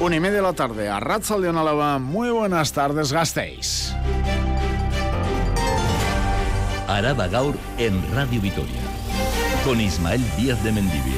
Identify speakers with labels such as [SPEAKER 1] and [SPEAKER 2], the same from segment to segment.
[SPEAKER 1] Una y media de la tarde a Ratzal de Onalaba. Muy buenas tardes, gastéis.
[SPEAKER 2] Araba Gaur en Radio Vitoria. Con Ismael Díaz de Mendivil.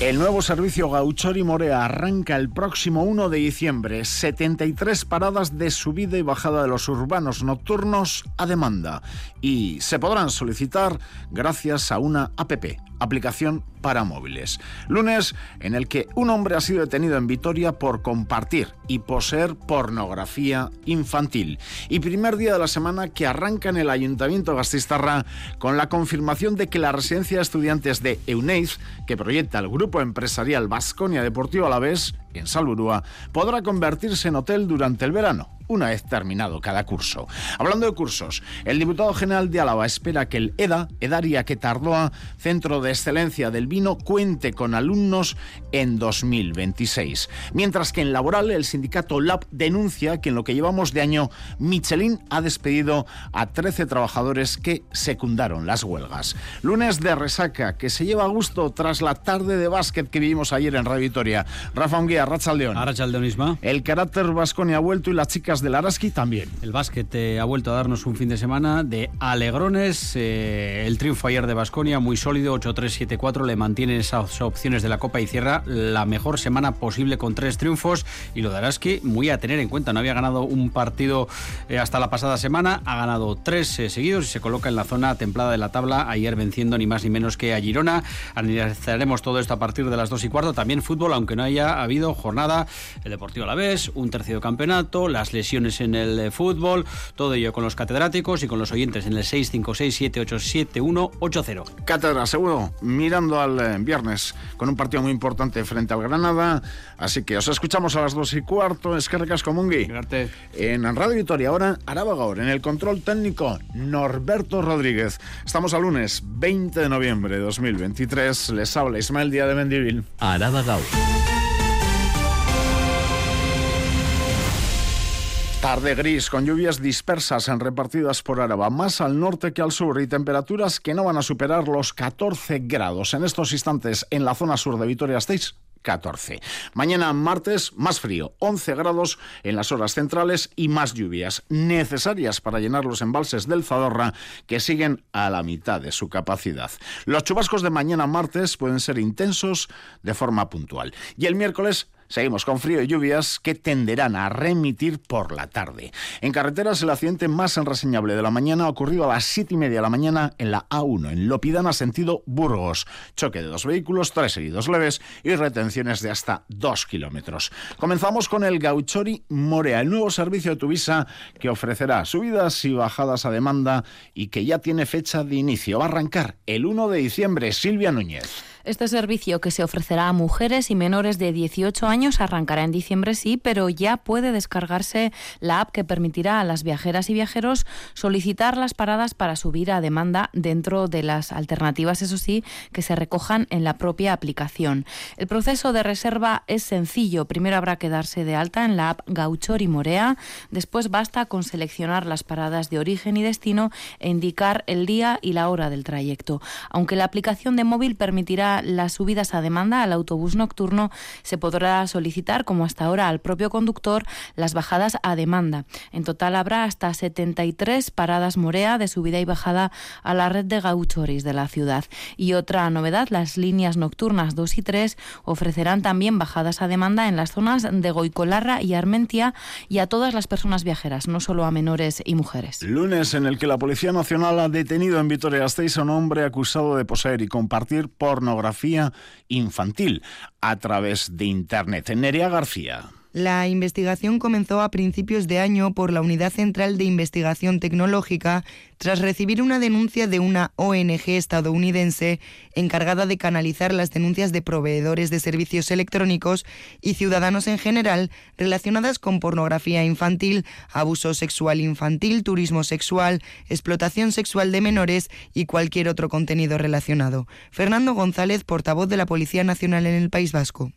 [SPEAKER 1] El nuevo servicio Gauchori Morea arranca el próximo 1 de diciembre. 73 paradas de subida y bajada de los urbanos nocturnos a demanda. Y se podrán solicitar gracias a una APP, aplicación para móviles. Lunes en el que un hombre ha sido detenido en Vitoria por compartir y poseer pornografía infantil. Y primer día de la semana que arranca en el Ayuntamiento Gastistarra con la confirmación de que la residencia de estudiantes de EUNEIZ, que proyecta el grupo empresarial Vasconia Deportivo Alavés en Salburúa, podrá convertirse en hotel durante el verano una vez terminado cada curso. Hablando de cursos, el diputado general de Álava espera que el EDA, Edaria que Tardoa, Centro de Excelencia del Vino, cuente con alumnos en 2026. Mientras que en laboral, el sindicato LAB denuncia que en lo que llevamos de año, Michelin ha despedido a 13 trabajadores que secundaron las huelgas. Lunes de resaca, que se lleva a gusto tras la tarde de básquet que vivimos ayer en Radio. Rafa Unguía, Rachaldeón.
[SPEAKER 3] Arrachaldeón
[SPEAKER 1] El carácter vasconi ha vuelto y las chicas del Araski también.
[SPEAKER 3] El básquet eh, ha vuelto a darnos un fin de semana de alegrones. Eh, el triunfo ayer de Basconia, muy sólido, 8-3-7-4, le mantiene esas opciones de la Copa y cierra la mejor semana posible con tres triunfos. Y lo de Araski, muy a tener en cuenta, no había ganado un partido eh, hasta la pasada semana, ha ganado tres seguidos y se coloca en la zona templada de la tabla, ayer venciendo ni más ni menos que a Girona. Analizaremos todo esto a partir de las 2 y cuarto. También fútbol, aunque no haya habido jornada, el Deportivo a la vez, un tercio campeonato, las lesiones en el eh, fútbol, todo ello con los catedráticos y con los oyentes en el 656-787180.
[SPEAKER 1] Cátedra, seguro, mirando al eh, viernes con un partido muy importante frente al Granada, así que os escuchamos a las dos y cuarto, es que recas Mungui. En Radio Vitoria, ahora Araba Gaur, en el control técnico Norberto Rodríguez. Estamos al lunes 20 de noviembre de 2023, les habla Ismael Díaz de Mendivil.
[SPEAKER 2] Araba Gaur.
[SPEAKER 1] Tarde gris, con lluvias dispersas en repartidas por Araba, más al norte que al sur y temperaturas que no van a superar los 14 grados. En estos instantes, en la zona sur de Vitoria-Gasteiz, 14. Mañana martes, más frío, 11 grados en las horas centrales y más lluvias necesarias para llenar los embalses del Zadorra que siguen a la mitad de su capacidad. Los chubascos de mañana martes pueden ser intensos de forma puntual. Y el miércoles Seguimos con frío y lluvias que tenderán a remitir por la tarde. En carreteras, el accidente más enreseñable de la mañana ha ocurrido a las 7 y media de la mañana en la A1, en Lopidana, sentido Burgos. Choque de dos vehículos, tres heridos leves y retenciones de hasta dos kilómetros. Comenzamos con el Gauchori Morea, el nuevo servicio de Tuvisa que ofrecerá subidas y bajadas a demanda y que ya tiene fecha de inicio. Va a arrancar el 1 de diciembre. Silvia Núñez.
[SPEAKER 4] Este servicio que se ofrecerá a mujeres y menores de 18 años arrancará en diciembre, sí, pero ya puede descargarse la app que permitirá a las viajeras y viajeros solicitar las paradas para subir a demanda dentro de las alternativas, eso sí, que se recojan en la propia aplicación. El proceso de reserva es sencillo. Primero habrá que darse de alta en la app Gauchor y Morea. Después basta con seleccionar las paradas de origen y destino e indicar el día y la hora del trayecto. Aunque la aplicación de móvil permitirá las subidas a demanda al autobús nocturno, se podrá solicitar, como hasta ahora, al propio conductor las bajadas a demanda. En total habrá hasta 73 paradas Morea de subida y bajada a la red de gauchoris de la ciudad. Y otra novedad, las líneas nocturnas 2 y 3 ofrecerán también bajadas a demanda en las zonas de Goicolarra y Armentia y a todas las personas viajeras, no solo a menores y mujeres.
[SPEAKER 1] Lunes en el que la Policía Nacional ha detenido en Vitoria-Gasteiz a un hombre acusado de poseer y compartir pornografía infantil a través de Internet. Nerea García.
[SPEAKER 5] La investigación comenzó a principios de año por la Unidad Central de Investigación Tecnológica tras recibir una denuncia de una ONG estadounidense encargada de canalizar las denuncias de proveedores de servicios electrónicos y ciudadanos en general relacionadas con pornografía infantil, abuso sexual infantil, turismo sexual, explotación sexual de menores y cualquier otro contenido relacionado. Fernando González, portavoz de la Policía Nacional en el País Vasco.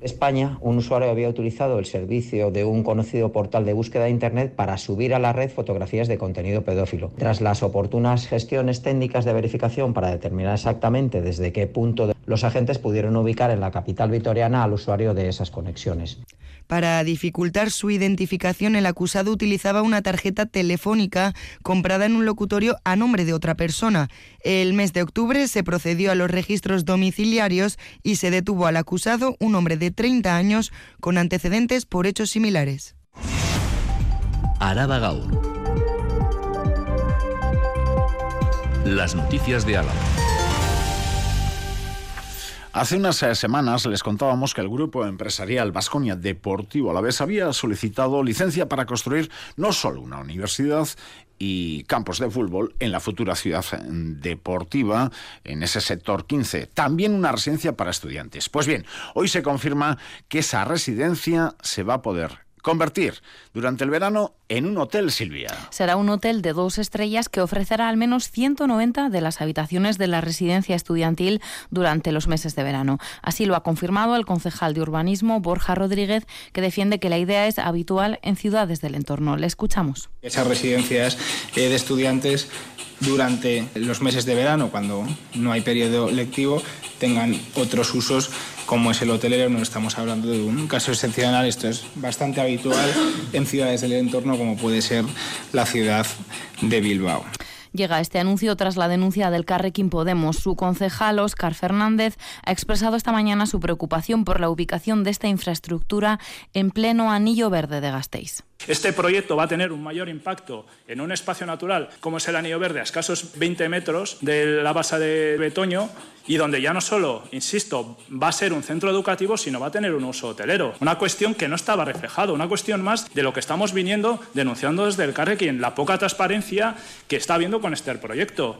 [SPEAKER 6] España, un usuario había utilizado el servicio de un conocido portal de búsqueda de Internet para subir a la red fotografías de contenido pedófilo. Tras las oportunas gestiones técnicas de verificación para determinar exactamente desde qué punto los agentes pudieron ubicar en la capital vitoriana al usuario de esas conexiones.
[SPEAKER 5] Para dificultar su identificación, el acusado utilizaba una tarjeta telefónica comprada en un locutorio a nombre de otra persona. El mes de octubre se procedió a los registros domiciliarios y se detuvo al acusado, un hombre de 30 años, con antecedentes por hechos similares.
[SPEAKER 2] Araba Gaur. Las noticias de Álava.
[SPEAKER 1] Hace unas eh, semanas les contábamos que el grupo empresarial Vasconia Deportivo a la vez había solicitado licencia para construir no solo una universidad y campos de fútbol en la futura ciudad eh, deportiva, en ese sector 15. También una residencia para estudiantes. Pues bien, hoy se confirma que esa residencia se va a poder convertir durante el verano en un hotel, Silvia.
[SPEAKER 4] Será un hotel de dos estrellas que ofrecerá al menos 190 de las habitaciones de la residencia estudiantil durante los meses de verano. Así lo ha confirmado el concejal de urbanismo, Borja Rodríguez, que defiende que la idea es habitual en ciudades del entorno. Le escuchamos.
[SPEAKER 7] Esas residencias eh, de estudiantes durante los meses de verano, cuando no hay periodo lectivo, tengan otros usos como es el hotelero, no estamos hablando de un caso excepcional, esto es bastante habitual en ciudades del entorno como puede ser la ciudad de Bilbao.
[SPEAKER 4] Llega este anuncio tras la denuncia del Carrequín Podemos. Su concejal, Óscar Fernández, ha expresado esta mañana su preocupación por la ubicación de esta infraestructura en pleno anillo verde de Gasteiz.
[SPEAKER 8] Este proyecto va a tener un mayor impacto en un espacio natural como es el Anillo Verde, a escasos 20 metros de la base de Betoño, y donde ya no solo, insisto, va a ser un centro educativo, sino va a tener un uso hotelero. Una cuestión que no estaba reflejado, una cuestión más de lo que estamos viniendo denunciando desde el en la poca transparencia que está habiendo con este proyecto.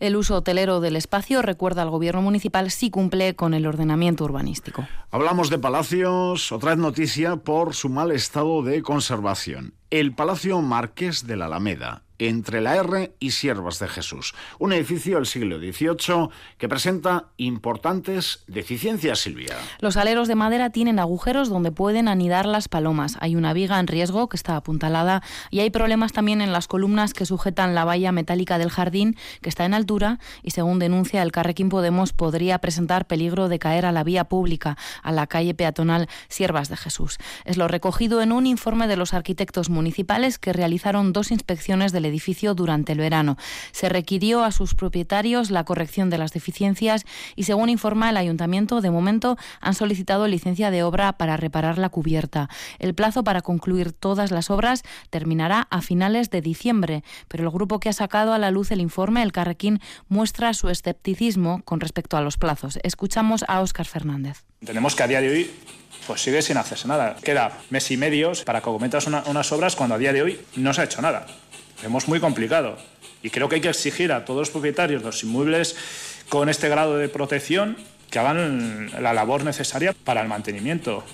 [SPEAKER 4] El uso hotelero del espacio, recuerda al gobierno municipal, sí cumple con el ordenamiento urbanístico.
[SPEAKER 1] Hablamos de palacios, otra noticia por su mal estado de conservación. El Palacio Marqués de la Alameda, entre la R y Siervas de Jesús, un edificio del siglo XVIII que presenta importantes deficiencias, Silvia.
[SPEAKER 4] Los aleros de madera tienen agujeros donde pueden anidar las palomas. Hay una viga en riesgo que está apuntalada y hay problemas también en las columnas que sujetan la valla metálica del jardín que está en altura y según denuncia el Carrequín Podemos podría presentar peligro de caer a la vía pública, a la calle peatonal Siervas de Jesús. Es lo recogido en un informe de los arquitectos municipales que realizaron dos inspecciones del edificio durante el verano. Se requirió a sus propietarios la corrección de las deficiencias y, según informa el ayuntamiento, de momento han solicitado licencia de obra para reparar la cubierta. El plazo para concluir todas las obras terminará a finales de diciembre, pero el grupo que ha sacado a la luz el informe, el Carrequín, muestra su escepticismo con respecto a los plazos. Escuchamos a Óscar Fernández.
[SPEAKER 8] Tenemos que a día de hoy pues sigue sin hacerse nada. Queda mes y medio para que cometas unas obras cuando a día de hoy no se ha hecho nada. Vemos muy complicado. Y creo que hay que exigir a todos los propietarios de los inmuebles con este grado de protección que hagan la labor necesaria para el mantenimiento.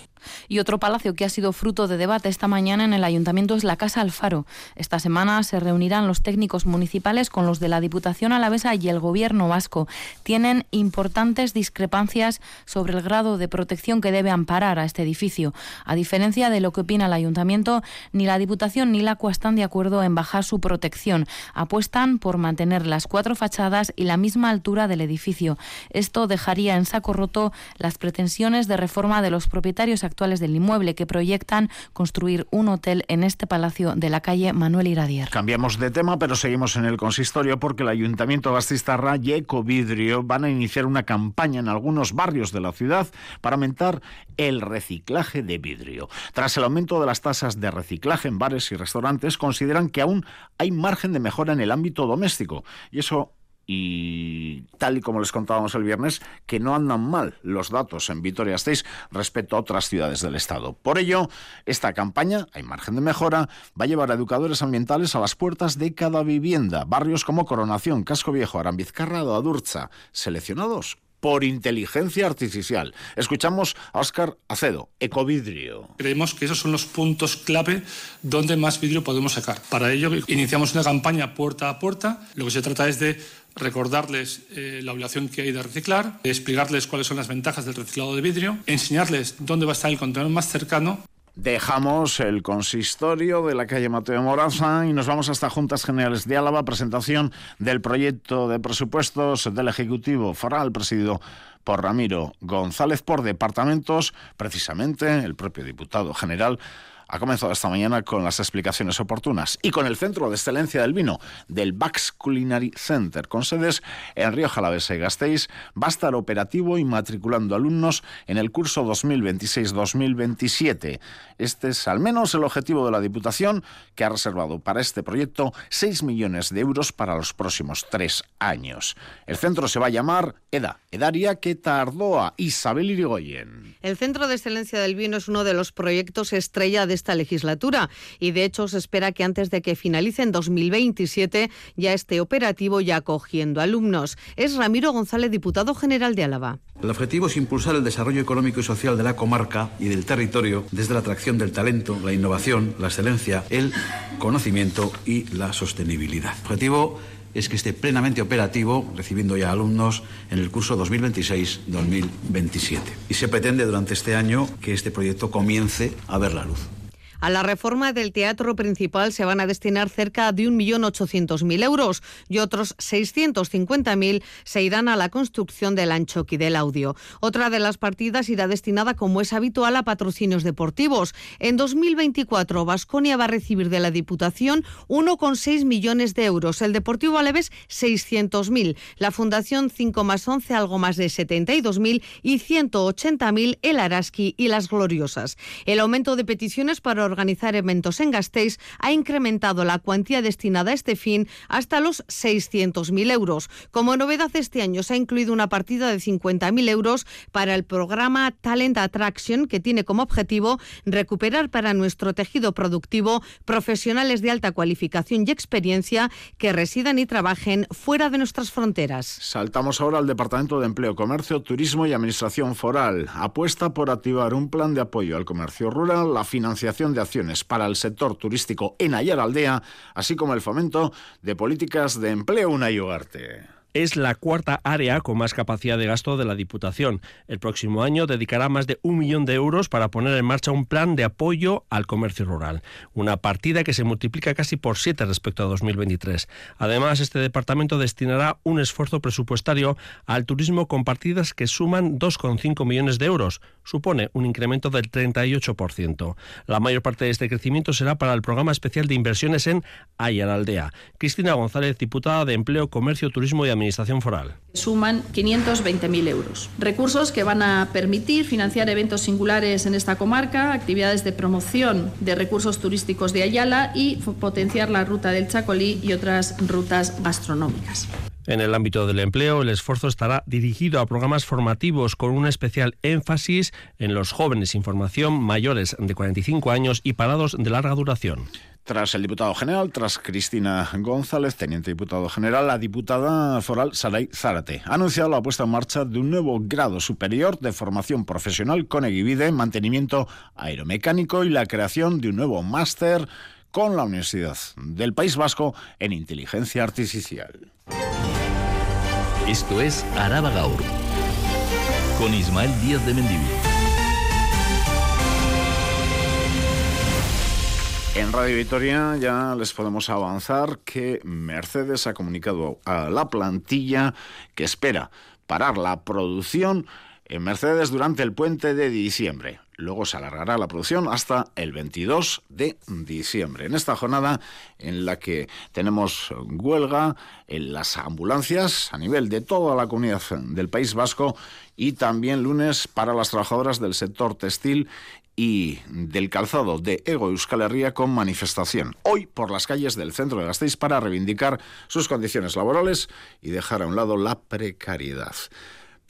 [SPEAKER 4] Y otro palacio que ha sido fruto de debate esta mañana en el ayuntamiento es la Casa Alfaro. Esta semana se reunirán los técnicos municipales con los de la Diputación Alavesa y el Gobierno vasco. Tienen importantes discrepancias sobre el grado de protección que debe amparar a este edificio. A diferencia de lo que opina el ayuntamiento, ni la Diputación ni la CUA están de acuerdo en bajar su protección. Apuestan por mantener las cuatro fachadas y la misma altura del edificio. Esto dejaría en saco roto las pretensiones de reforma de los propietarios actuales del inmueble que proyectan construir un hotel en este palacio de la calle Manuel Iradier.
[SPEAKER 1] Cambiamos de tema, pero seguimos en el consistorio porque el Ayuntamiento Gastistarra y Ecovidrio van a iniciar una campaña en algunos barrios de la ciudad para aumentar el reciclaje de vidrio. Tras el aumento de las tasas de reciclaje en bares y restaurantes, consideran que aún hay margen de mejora en el ámbito doméstico y eso y tal y como les contábamos el viernes, que no andan mal los datos en Vitoria-Gasteiz respecto a otras ciudades del Estado. Por ello, esta campaña, hay margen de mejora, va a llevar a educadores ambientales a las puertas de cada vivienda, barrios como Coronación, Casco Viejo, Arambizcarra o Adurza, seleccionados por inteligencia artificial. Escuchamos a Óscar Acedo, Ecovidrio.
[SPEAKER 9] Creemos que esos son los puntos clave donde más vidrio podemos sacar. Para ello iniciamos una campaña puerta a puerta. Lo que se trata es de recordarles eh, la obligación que hay de reciclar, explicarles cuáles son las ventajas del reciclado de vidrio, enseñarles dónde va a estar el contenedor más cercano.
[SPEAKER 1] Dejamos el consistorio de la calle Mateo Moraza y nos vamos hasta Juntas Generales de Álava, presentación del proyecto de presupuestos del Ejecutivo Foral, presidido por Ramiro González por departamentos, precisamente el propio diputado general ha comenzado esta mañana con las explicaciones oportunas y con el Centro de Excelencia del Vino del Bax Culinary Center, con sedes en Río Jalavesa y Gasteiz, va a estar operativo y matriculando alumnos en el curso 2026-2027. Este es al menos el objetivo de la Diputación, que ha reservado para este proyecto 6 millones de euros para los próximos tres años. El centro se va a llamar EDA, Edaria que Tardoa, Isabel Irigoyen.
[SPEAKER 10] El Centro de Excelencia del Vino es uno de los proyectos estrella de esta legislatura y de hecho se espera que antes de que finalice en 2027 ya esté operativo y acogiendo alumnos. Es Ramiro González, diputado general de Álava.
[SPEAKER 11] El objetivo es impulsar el desarrollo económico y social de la comarca y del territorio desde la atracción del talento, la innovación, la excelencia, el conocimiento y la sostenibilidad. El objetivo es que esté plenamente operativo, recibiendo ya alumnos en el curso 2026-2027. Y se pretende durante este año que este proyecto comience a ver la luz.
[SPEAKER 10] A la reforma del teatro principal se van a destinar cerca de 1.800.000 euros y otros 650.000 se irán a la construcción del anchoqui del audio. Otra de las partidas irá destinada, como es habitual, a patrocinios deportivos. En 2024, Vasconia va a recibir de la Diputación 1,6 millones de euros, el Deportivo Aleves 600.000, la Fundación 5 más 11 algo más de 72.000 y 180.000 el Araski y las Gloriosas. El aumento de peticiones para organizar eventos en Gasteiz ha incrementado la cuantía destinada a este fin hasta los 600.000 euros. Como novedad este año se ha incluido una partida de 50.000 euros para el programa Talent Attraction que tiene como objetivo recuperar para nuestro tejido productivo profesionales de alta cualificación y experiencia que residan y trabajen fuera de nuestras fronteras.
[SPEAKER 1] Saltamos ahora al Departamento de Empleo, Comercio, Turismo y Administración Foral. Apuesta por activar un plan de apoyo al comercio rural, la financiación de acciones para el sector turístico en Aldea, así como el fomento de políticas de empleo una y
[SPEAKER 12] es la cuarta área con más capacidad de gasto de la Diputación. El próximo año dedicará más de un millón de euros para poner en marcha un plan de apoyo al comercio rural, una partida que se multiplica casi por siete respecto a 2023. Además, este departamento destinará un esfuerzo presupuestario al turismo con partidas que suman 2,5 millones de euros. Supone un incremento del 38%. La mayor parte de este crecimiento será para el programa especial de inversiones en Aldea. Cristina González, diputada de Empleo, Comercio, Turismo y Administración Foral.
[SPEAKER 13] Suman 520.000 euros. Recursos que van a permitir financiar eventos singulares en esta comarca, actividades de promoción de recursos turísticos de Ayala y potenciar la ruta del Chacolí y otras rutas gastronómicas.
[SPEAKER 12] En el ámbito del empleo, el esfuerzo estará dirigido a programas formativos con un especial énfasis en los jóvenes sin formación mayores de 45 años y parados de larga duración.
[SPEAKER 1] Tras el diputado general, tras Cristina González, teniente diputado general, la diputada foral Saray Zárate ha anunciado la puesta en marcha de un nuevo grado superior de formación profesional con Eguivide, mantenimiento aeromecánico y la creación de un nuevo máster con la Universidad del País Vasco en inteligencia artificial.
[SPEAKER 2] Esto es Araba Gaur con Ismael Díaz de Mendivil.
[SPEAKER 1] En Radio Victoria ya les podemos avanzar que Mercedes ha comunicado a la plantilla que espera parar la producción en Mercedes durante el puente de diciembre. Luego se alargará la producción hasta el 22 de diciembre. En esta jornada en la que tenemos huelga en las ambulancias a nivel de toda la comunidad del País Vasco y también lunes para las trabajadoras del sector textil y del calzado de Ego Euskal Herria con manifestación hoy por las calles del centro de Gasteiz para reivindicar sus condiciones laborales y dejar a un lado la precariedad.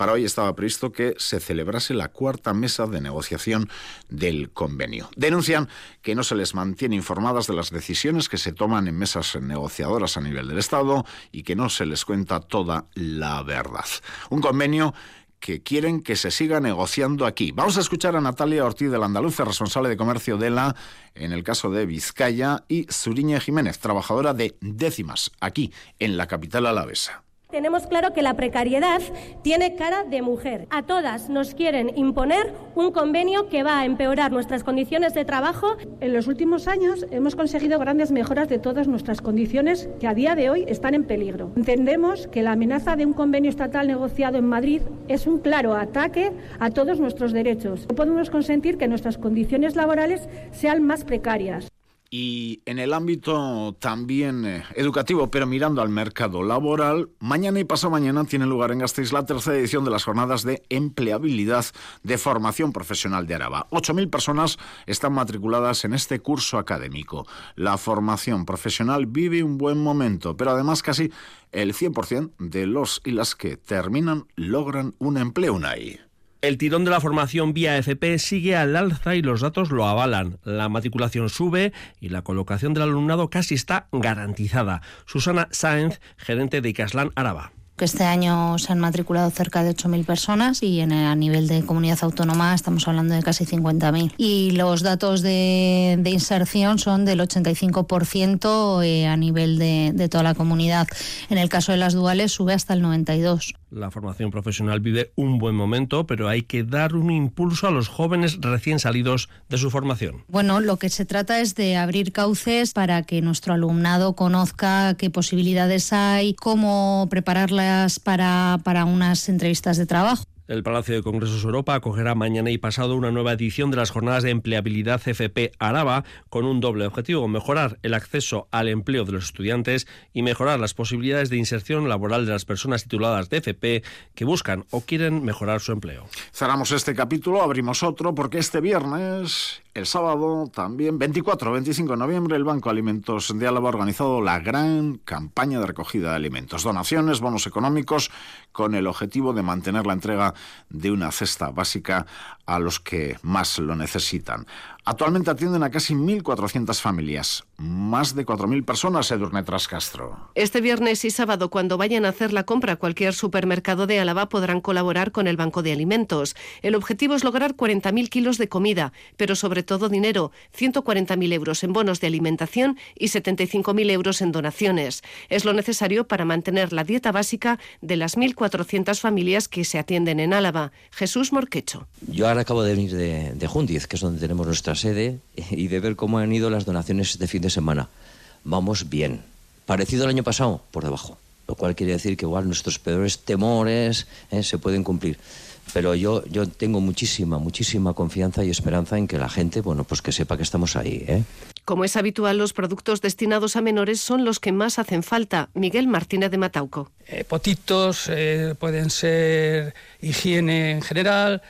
[SPEAKER 1] Para hoy estaba previsto que se celebrase la cuarta mesa de negociación del convenio. Denuncian que no se les mantiene informadas de las decisiones que se toman en mesas negociadoras a nivel del Estado y que no se les cuenta toda la verdad. Un convenio que quieren que se siga negociando aquí. Vamos a escuchar a Natalia Ortiz del Andaluce, responsable de comercio de la, en el caso de Vizcaya, y Zuriñe Jiménez, trabajadora de décimas, aquí, en la capital alavesa.
[SPEAKER 14] Tenemos claro que la precariedad tiene cara de mujer. A todas nos quieren imponer un convenio que va a empeorar nuestras condiciones de trabajo.
[SPEAKER 15] En los últimos años hemos conseguido grandes mejoras de todas nuestras condiciones que a día de hoy están en peligro. Entendemos que la amenaza de un convenio estatal negociado en Madrid es un claro ataque a todos nuestros derechos. No podemos consentir que nuestras condiciones laborales sean más precarias.
[SPEAKER 1] Y en el ámbito también eh, educativo, pero mirando al mercado laboral, mañana y pasado mañana tiene lugar en Gasteiz la tercera edición de las jornadas de empleabilidad de formación profesional de Araba. 8.000 personas están matriculadas en este curso académico. La formación profesional vive un buen momento, pero además casi el 100% de los y las que terminan logran un empleo UNAI.
[SPEAKER 12] El tirón de la formación vía FP sigue al alza y los datos lo avalan. La matriculación sube y la colocación del alumnado casi está garantizada. Susana Sáenz, gerente de Icaslan Araba
[SPEAKER 16] este año se han matriculado cerca de 8.000 personas y en, a nivel de comunidad autónoma estamos hablando de casi 50.000. Y los datos de, inserción son del 85% eh, a nivel de, de toda la comunidad. En el caso de las duales sube hasta el 92%.
[SPEAKER 12] La formación profesional vive un buen momento, pero hay que dar un impulso a los jóvenes recién salidos de su formación.
[SPEAKER 16] Bueno, lo que se trata es de abrir cauces para que nuestro alumnado conozca qué posibilidades hay, cómo prepararlas para, para unas entrevistas de trabajo.
[SPEAKER 12] El Palacio de Congresos Europa acogerá mañana y pasado una nueva edición de las jornadas de empleabilidad FP Araba con un doble objetivo, mejorar el acceso al empleo de los estudiantes y mejorar las posibilidades de inserción laboral de las personas tituladas de FP que buscan o quieren mejorar su empleo.
[SPEAKER 1] Cerramos este capítulo, abrimos otro porque este viernes el sábado también, 24-25 de noviembre, el Banco Alimentos de Álava ha organizado la gran campaña de recogida de alimentos, donaciones, bonos económicos, con el objetivo de mantener la entrega de una cesta básica a los que más lo necesitan. Actualmente atienden a casi 1.400 familias, más de 4.000 personas, Edurne Trascastro.
[SPEAKER 10] Este viernes y sábado, cuando vayan a hacer la compra a cualquier supermercado de Álava, podrán colaborar con el Banco de Alimentos. El objetivo es lograr 40.000 kilos de comida, pero sobre todo dinero, 140.000 euros en bonos de alimentación y 75.000 euros en donaciones. Es lo necesario para mantener la dieta básica de las 1.400 familias que se atienden en Álava. Jesús Morquecho.
[SPEAKER 17] Yo ahora acabo de venir de, de Jundiz, que es donde tenemos nuestra sede, y de ver cómo han ido las donaciones de fin de semana. Vamos bien. Parecido al año pasado, por debajo. Lo cual quiere decir que igual nuestros peores temores eh, se pueden cumplir. Pero yo, yo tengo muchísima, muchísima confianza y esperanza en que la gente, bueno, pues que sepa que estamos ahí. ¿eh?
[SPEAKER 10] Como es habitual, los productos destinados a menores son los que más hacen falta. Miguel Martínez de Matauco.
[SPEAKER 18] Eh, potitos, eh, pueden ser higiene en general,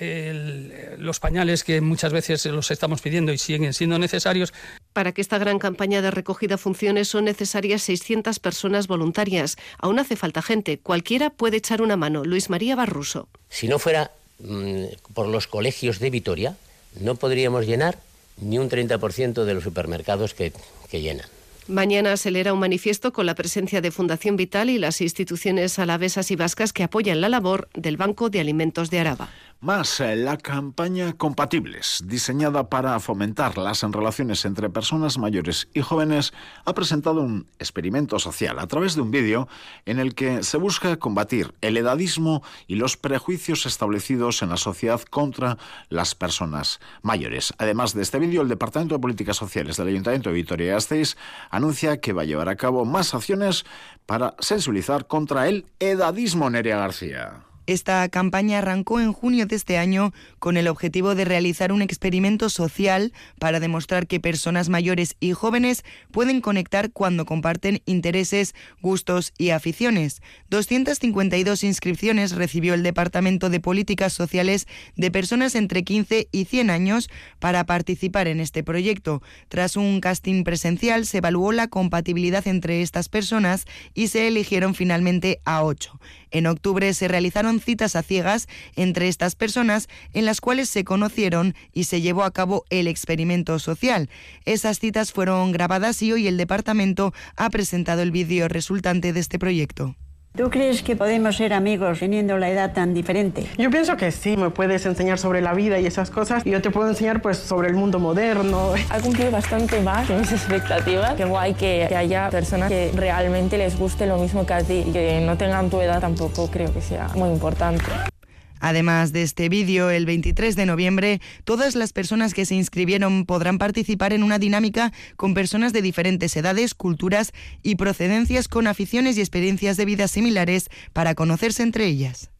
[SPEAKER 18] los pañales que muchas veces los estamos pidiendo y siguen siendo necesarios.
[SPEAKER 10] Para que esta gran campaña de recogida funcione son necesarias 600 personas voluntarias. Aún hace falta gente. Cualquiera puede echar una mano. Luis María Barruso.
[SPEAKER 19] Si no fuera mm, por los colegios de Vitoria, no podríamos llenar ni un 30% de los supermercados que llenan.
[SPEAKER 10] Mañana se leerá un manifiesto con la presencia de Fundación Vital y las instituciones alavesas y vascas que apoyan la labor del Banco de Alimentos de Araba.
[SPEAKER 1] Más eh, la campaña Compatibles, diseñada para fomentar las relaciones entre personas mayores y jóvenes, ha presentado un experimento social a través de un vídeo en el que se busca combatir el edadismo y los prejuicios establecidos en la sociedad contra las personas mayores. Además de este vídeo, el Departamento de Políticas Sociales del Ayuntamiento de Vitoria-Gasteiz anuncia que va a llevar a cabo más acciones para sensibilizar contra el edadismo, Nerea García.
[SPEAKER 5] Esta campaña arrancó en junio de este año con el objetivo de realizar un experimento social para demostrar que personas mayores y jóvenes pueden conectar cuando comparten intereses, gustos y aficiones. 252 inscripciones recibió el Departamento de Políticas Sociales de personas entre 15 y 100 años para participar en este proyecto. Tras un casting presencial se evaluó la compatibilidad entre estas personas y se eligieron finalmente a ocho. En octubre se realizaron citas a ciegas entre estas personas en las cuales se conocieron y se llevó a cabo el experimento social. Esas citas fueron grabadas y hoy el departamento ha presentado el vídeo resultante de este proyecto.
[SPEAKER 20] ¿Tú crees que podemos ser amigos teniendo la edad tan diferente?
[SPEAKER 21] Yo pienso que sí, me puedes enseñar sobre la vida y esas cosas y yo te puedo enseñar pues sobre el mundo moderno.
[SPEAKER 22] Ha cumplido bastante más que mis expectativas. Qué guay que, que haya personas que realmente les guste lo mismo que a ti y que no tengan tu edad tampoco creo que sea muy importante.
[SPEAKER 5] Además de este vídeo, el 23 de noviembre, todas las personas que se inscribieron podrán participar en una dinámica con personas de diferentes edades, culturas y procedencias con aficiones y experiencias de vida similares para conocerse entre ellas.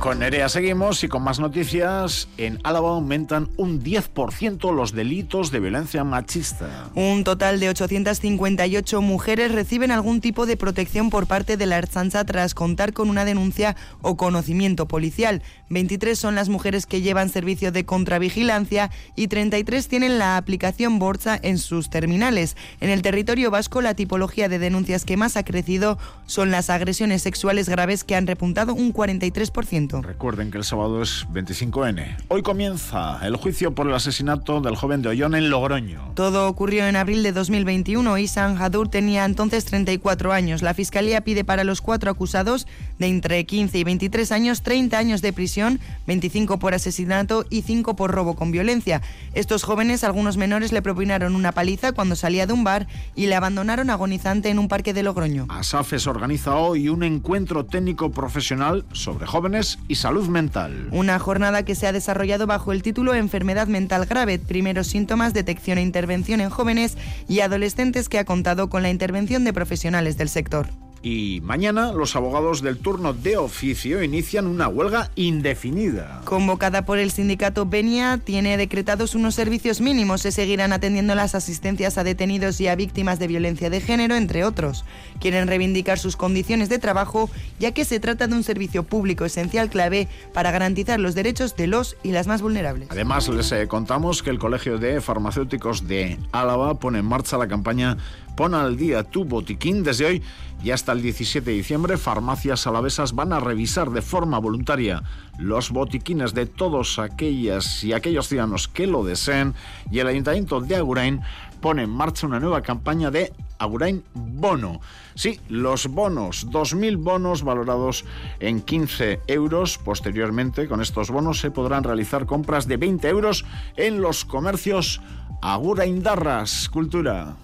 [SPEAKER 1] Con Nerea seguimos y con más noticias. En Álava aumentan un 10% los delitos de violencia machista.
[SPEAKER 5] Un total de 858 mujeres reciben algún tipo de protección por parte de la Archancha tras contar con una denuncia o conocimiento policial. 23 son las mujeres que llevan servicio de contravigilancia y 33 tienen la aplicación Borsa en sus terminales. En el territorio vasco, la tipología de denuncias que más ha crecido son las agresiones sexuales graves que han repuntado un 43%.
[SPEAKER 1] Recuerden que el sábado es 25N. Hoy comienza el juicio por el asesinato del joven de Ollón en Logroño.
[SPEAKER 5] Todo ocurrió en abril de 2021. Isan Hadur tenía entonces 34 años. La fiscalía pide para los cuatro acusados de entre 15 y 23 años 30 años de prisión, 25 por asesinato y 5 por robo con violencia. Estos jóvenes, algunos menores, le propinaron una paliza cuando salía de un bar y le abandonaron agonizante en un parque de Logroño.
[SPEAKER 1] ASAFES organiza hoy un encuentro técnico profesional sobre jóvenes y salud mental.
[SPEAKER 5] Una jornada que se ha desarrollado bajo el título Enfermedad mental grave, primeros síntomas, detección e intervención en jóvenes y adolescentes que ha contado con la intervención de profesionales del sector.
[SPEAKER 1] Y mañana los abogados del turno de oficio inician una huelga indefinida.
[SPEAKER 5] Convocada por el sindicato Benia, tiene decretados unos servicios mínimos. Se seguirán atendiendo las asistencias a detenidos y a víctimas de violencia de género, entre otros. Quieren reivindicar sus condiciones de trabajo, ya que se trata de un servicio público esencial clave para garantizar los derechos de los y las más vulnerables.
[SPEAKER 1] Además, les eh, contamos que el Colegio de Farmacéuticos de Álava pone en marcha la campaña Pon al día tu botiquín desde hoy y hasta el 17 de diciembre. Farmacias alavesas van a revisar de forma voluntaria los botiquines de todos aquellas y aquellos ciudadanos que lo deseen y el Ayuntamiento de Agurain pone en marcha una nueva campaña de Agurain Bono. Sí, los bonos, 2.000 bonos valorados en 15 euros. Posteriormente, con estos bonos se podrán realizar compras de 20 euros en los comercios Agurain Darras. Cultura.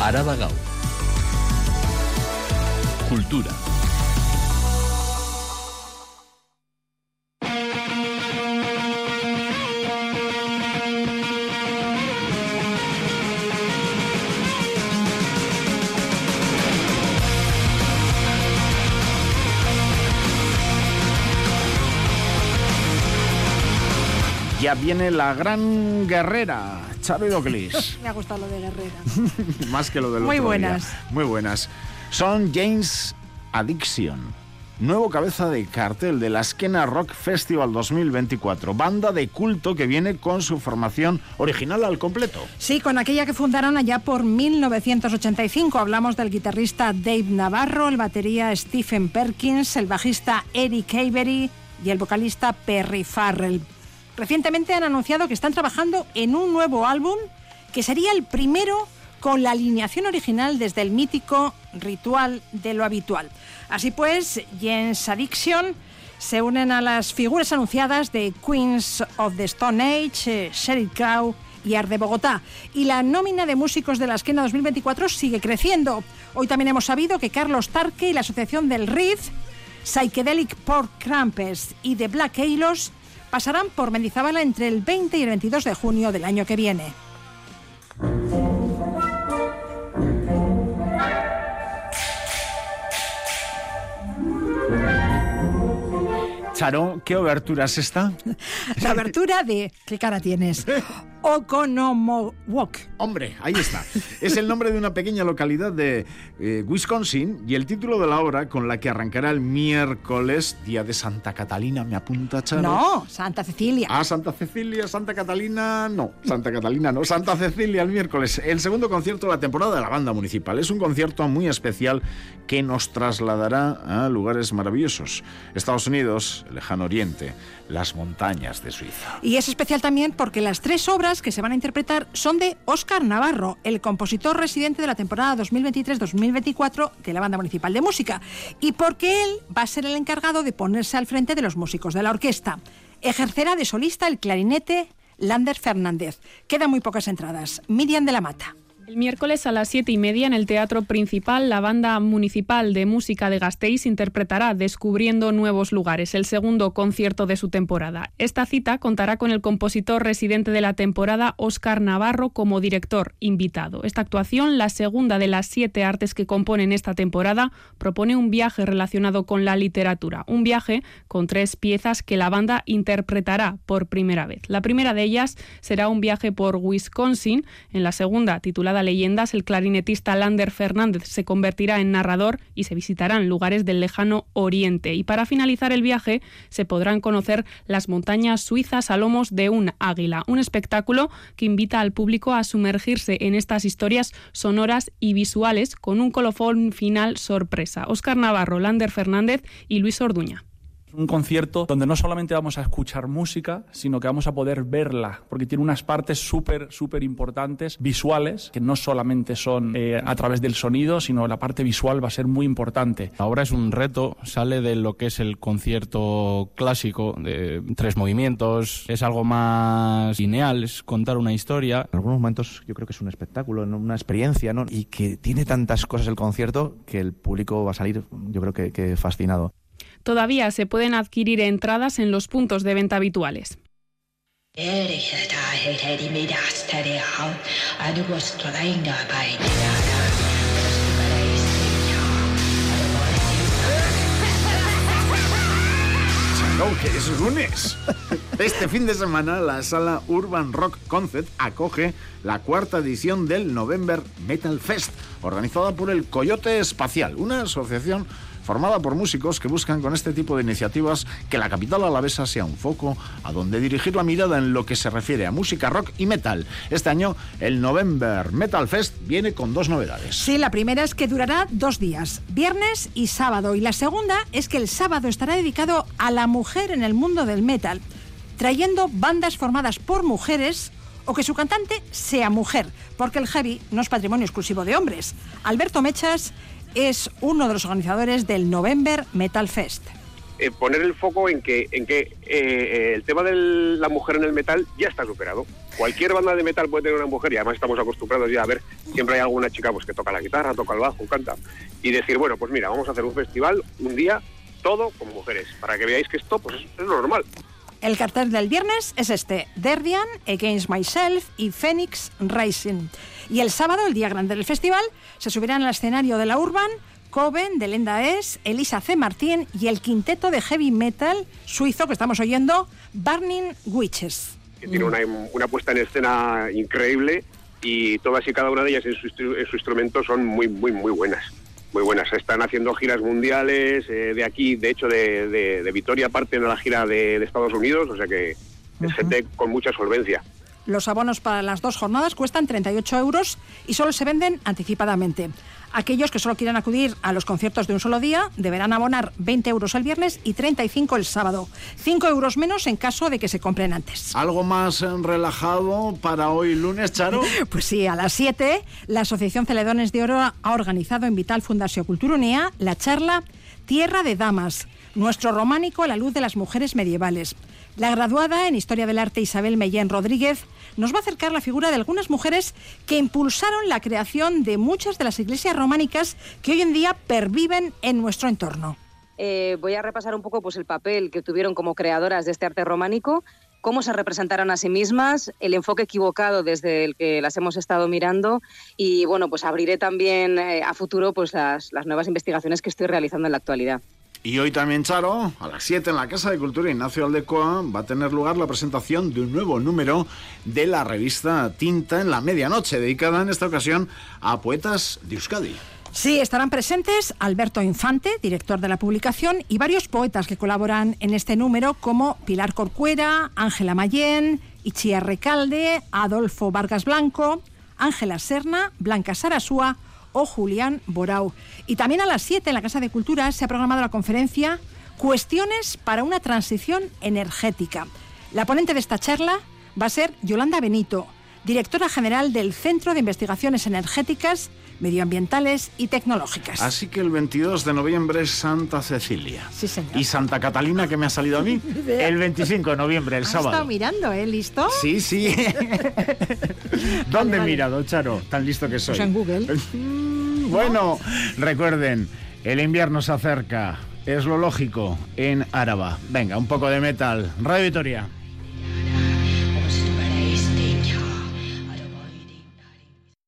[SPEAKER 2] Araba Gaur. Cultura.
[SPEAKER 1] Ya viene la gran guerrera, Charo Doclis.
[SPEAKER 23] Me ha gustado lo de guerrera.
[SPEAKER 1] Más que lo del
[SPEAKER 23] Muy
[SPEAKER 1] otro
[SPEAKER 23] buenas.
[SPEAKER 1] día. Muy buenas. Son James Addiction. Nuevo cabeza de cartel de la Esquena Rock Festival 2024. Banda de culto que viene con su formación original al completo.
[SPEAKER 23] Sí, con aquella que fundaron allá por 1985. Hablamos del guitarrista Dave Navarro, el batería Stephen Perkins, el bajista Eric Avery y el vocalista Perry Farrell. Recientemente han anunciado que están trabajando en un nuevo álbum que sería el primero con la alineación original desde el mítico ritual de lo habitual. Así pues, Jens Addiction se unen a las figuras anunciadas de Queens of the Stone Age, eh, Sheryl Crow y Art de Bogotá. Y la nómina de músicos de la esquena 2024 sigue creciendo. Hoy también hemos sabido que Carlos Tarque y la Asociación del Riff, Psychedelic Pork Crampers y The Black Halos pasarán por Mendizábala entre el 20 y el 22 de junio del año que viene.
[SPEAKER 1] Charo, ¿qué obertura es esta?
[SPEAKER 23] La abertura de... ¿Qué cara tienes? Okonomowok.
[SPEAKER 1] Hombre, ahí está. Es el nombre de una pequeña localidad de eh, Wisconsin y el título de la obra con la que arrancará el miércoles, día de Santa Catalina, me apunta Charo.
[SPEAKER 23] No, Santa Cecilia.
[SPEAKER 1] Ah, Santa Cecilia, Santa Catalina, no, Santa Catalina no, Santa Cecilia el miércoles. El segundo concierto de la temporada de la banda municipal. Es un concierto muy especial que nos trasladará a lugares maravillosos. Estados Unidos, el lejano oriente, las montañas de Suiza.
[SPEAKER 23] Y es especial también porque las tres obras que se van a interpretar son de Óscar Navarro, el compositor residente de la temporada 2023-2024 de la Banda Municipal de Música, y porque él va a ser el encargado de ponerse al frente de los músicos de la orquesta. Ejercerá de solista el clarinete Lander Fernández. Quedan muy pocas entradas. Miriam de la Mata.
[SPEAKER 24] El miércoles a las siete y media en el Teatro Principal, la Banda Municipal de Música de Gasteiz interpretará Descubriendo Nuevos Lugares, el segundo concierto de su temporada. Esta cita contará con el compositor residente de la temporada, Óscar Navarro, como director invitado. Esta actuación, la segunda de las siete artes que componen esta temporada, propone un viaje relacionado con la literatura. Un viaje con tres piezas que la banda interpretará por primera vez. La primera de ellas será un viaje por Wisconsin. En la segunda, titulada Leyendas, el clarinetista Lander Fernández se convertirá en narrador y se visitarán lugares del lejano Oriente. Y para finalizar el viaje se podrán conocer las montañas suizas a lomos de un águila, un espectáculo que invita al público a sumergirse en estas historias sonoras y visuales con un colofón final sorpresa. Oscar Navarro, Lander Fernández y Luis Orduña
[SPEAKER 25] un concierto donde no solamente vamos a escuchar música, sino que vamos a poder verla, porque tiene unas partes súper, súper importantes, visuales, que no solamente son eh, a través del sonido, sino la parte visual va a ser muy importante.
[SPEAKER 26] Ahora es un reto, sale de lo que es el concierto clásico, de tres movimientos, es algo más lineal, es contar una historia.
[SPEAKER 27] En algunos momentos yo creo que es un espectáculo, una experiencia, ¿no? y que tiene tantas cosas el concierto que el público va a salir, yo creo que, que fascinado.
[SPEAKER 24] Todavía se pueden adquirir entradas en los puntos de venta habituales.
[SPEAKER 1] es lunes. Este fin de semana la sala Urban Rock Concept acoge la cuarta edición del November Metal Fest, organizada por el Coyote Espacial, una asociación formada por músicos que buscan con este tipo de iniciativas que la capital alavesa sea un foco a donde dirigir la mirada en lo que se refiere a música rock y metal. Este año el November Metal Fest viene con dos novedades.
[SPEAKER 23] Sí, la primera es que durará dos días, viernes y sábado, y la segunda es que el sábado estará dedicado a la mujer en el mundo del metal, trayendo bandas formadas por mujeres o que su cantante sea mujer, porque el heavy no es patrimonio exclusivo de hombres. Alberto Mechas es uno de los organizadores del November Metal Fest.
[SPEAKER 28] Eh, poner el foco en que, en que eh, el tema de la mujer en el metal ya está superado. Cualquier banda de metal puede tener una mujer y además estamos acostumbrados ya a ver, siempre hay alguna chica pues, que toca la guitarra, toca el bajo, canta. Y decir, bueno, pues mira, vamos a hacer un festival un día todo con mujeres, para que veáis que esto pues, es, es normal.
[SPEAKER 23] El cartel del viernes es este, Derdian, Against Myself y Phoenix Rising. Y el sábado, el día grande del festival, se subirán al escenario de la Urban Coven, de Lenda Es, Elisa C. Martín y el quinteto de heavy metal suizo que estamos oyendo, Burning Witches.
[SPEAKER 28] Que tiene una, una puesta en escena increíble y todas y cada una de ellas en su, en su instrumento son muy, muy, muy buenas muy buenas. Están haciendo giras mundiales eh, de aquí, de hecho de, de, de Vitoria parten de la gira de, de, Estados Unidos, o sea que es gente con mucha solvencia.
[SPEAKER 23] Los abonos para las dos jornadas cuestan 38 euros y solo se venden anticipadamente. Aquellos que solo quieran acudir a los conciertos de un solo día deberán abonar 20 euros el viernes y 35 el sábado. 5 euros menos en caso de que se compren antes.
[SPEAKER 1] ¿Algo más eh, relajado para hoy lunes, Charo?
[SPEAKER 23] Pues sí, a las 7 la Asociación Celedones de Oro ha organizado en Vital Fundación Cultura Unea la charla Tierra de Damas, nuestro románico a la luz de las mujeres medievales. La graduada en Historia del Arte Isabel Mellén Rodríguez nos va a acercar la figura de algunas mujeres que impulsaron la creación de muchas de las iglesias románicas que hoy en día perviven en nuestro entorno.
[SPEAKER 29] Eh, voy a repasar un poco pues, el papel que tuvieron como creadoras de este arte románico, cómo se representaron a sí mismas, el enfoque equivocado desde el que las hemos estado mirando y bueno, pues abriré también eh, a futuro pues, las, las nuevas investigaciones que estoy realizando en la actualidad.
[SPEAKER 1] Y hoy también, Charo, a las 7 en la Casa de Cultura Ignacio Aldecoa va a tener lugar la presentación de un nuevo número de la revista Tinta en la Medianoche, dedicada en esta ocasión a poetas de Euskadi.
[SPEAKER 23] Sí, estarán presentes Alberto Infante, director de la publicación, y varios poetas que colaboran en este número, como Pilar Corcuera, Ángela Mayén, Ichia Recalde, Adolfo Vargas Blanco, Ángela Serna, Blanca Sarasúa o Julián Borau. Y también a las 7 en la Casa de Cultura se ha programado la conferencia Cuestiones para una transición energética. La ponente de esta charla va a ser Yolanda Benito, directora general del Centro de Investigaciones Energéticas medioambientales y tecnológicas.
[SPEAKER 1] Así que el 22 de noviembre es Santa Cecilia.
[SPEAKER 23] Sí, señor.
[SPEAKER 1] Y Santa Catalina, que me ha salido a mí, el 25 de noviembre, el
[SPEAKER 23] Has
[SPEAKER 1] sábado.
[SPEAKER 23] estado mirando, ¿eh? ¿Listo?
[SPEAKER 1] Sí, sí. ¿Dónde he
[SPEAKER 23] vale.
[SPEAKER 1] mirado, Charo? Tan listo que soy.
[SPEAKER 23] Pues en Google.
[SPEAKER 1] Bueno, recuerden, el invierno se acerca. Es lo lógico en Áraba. Venga, un poco de metal. Radio Vitoria.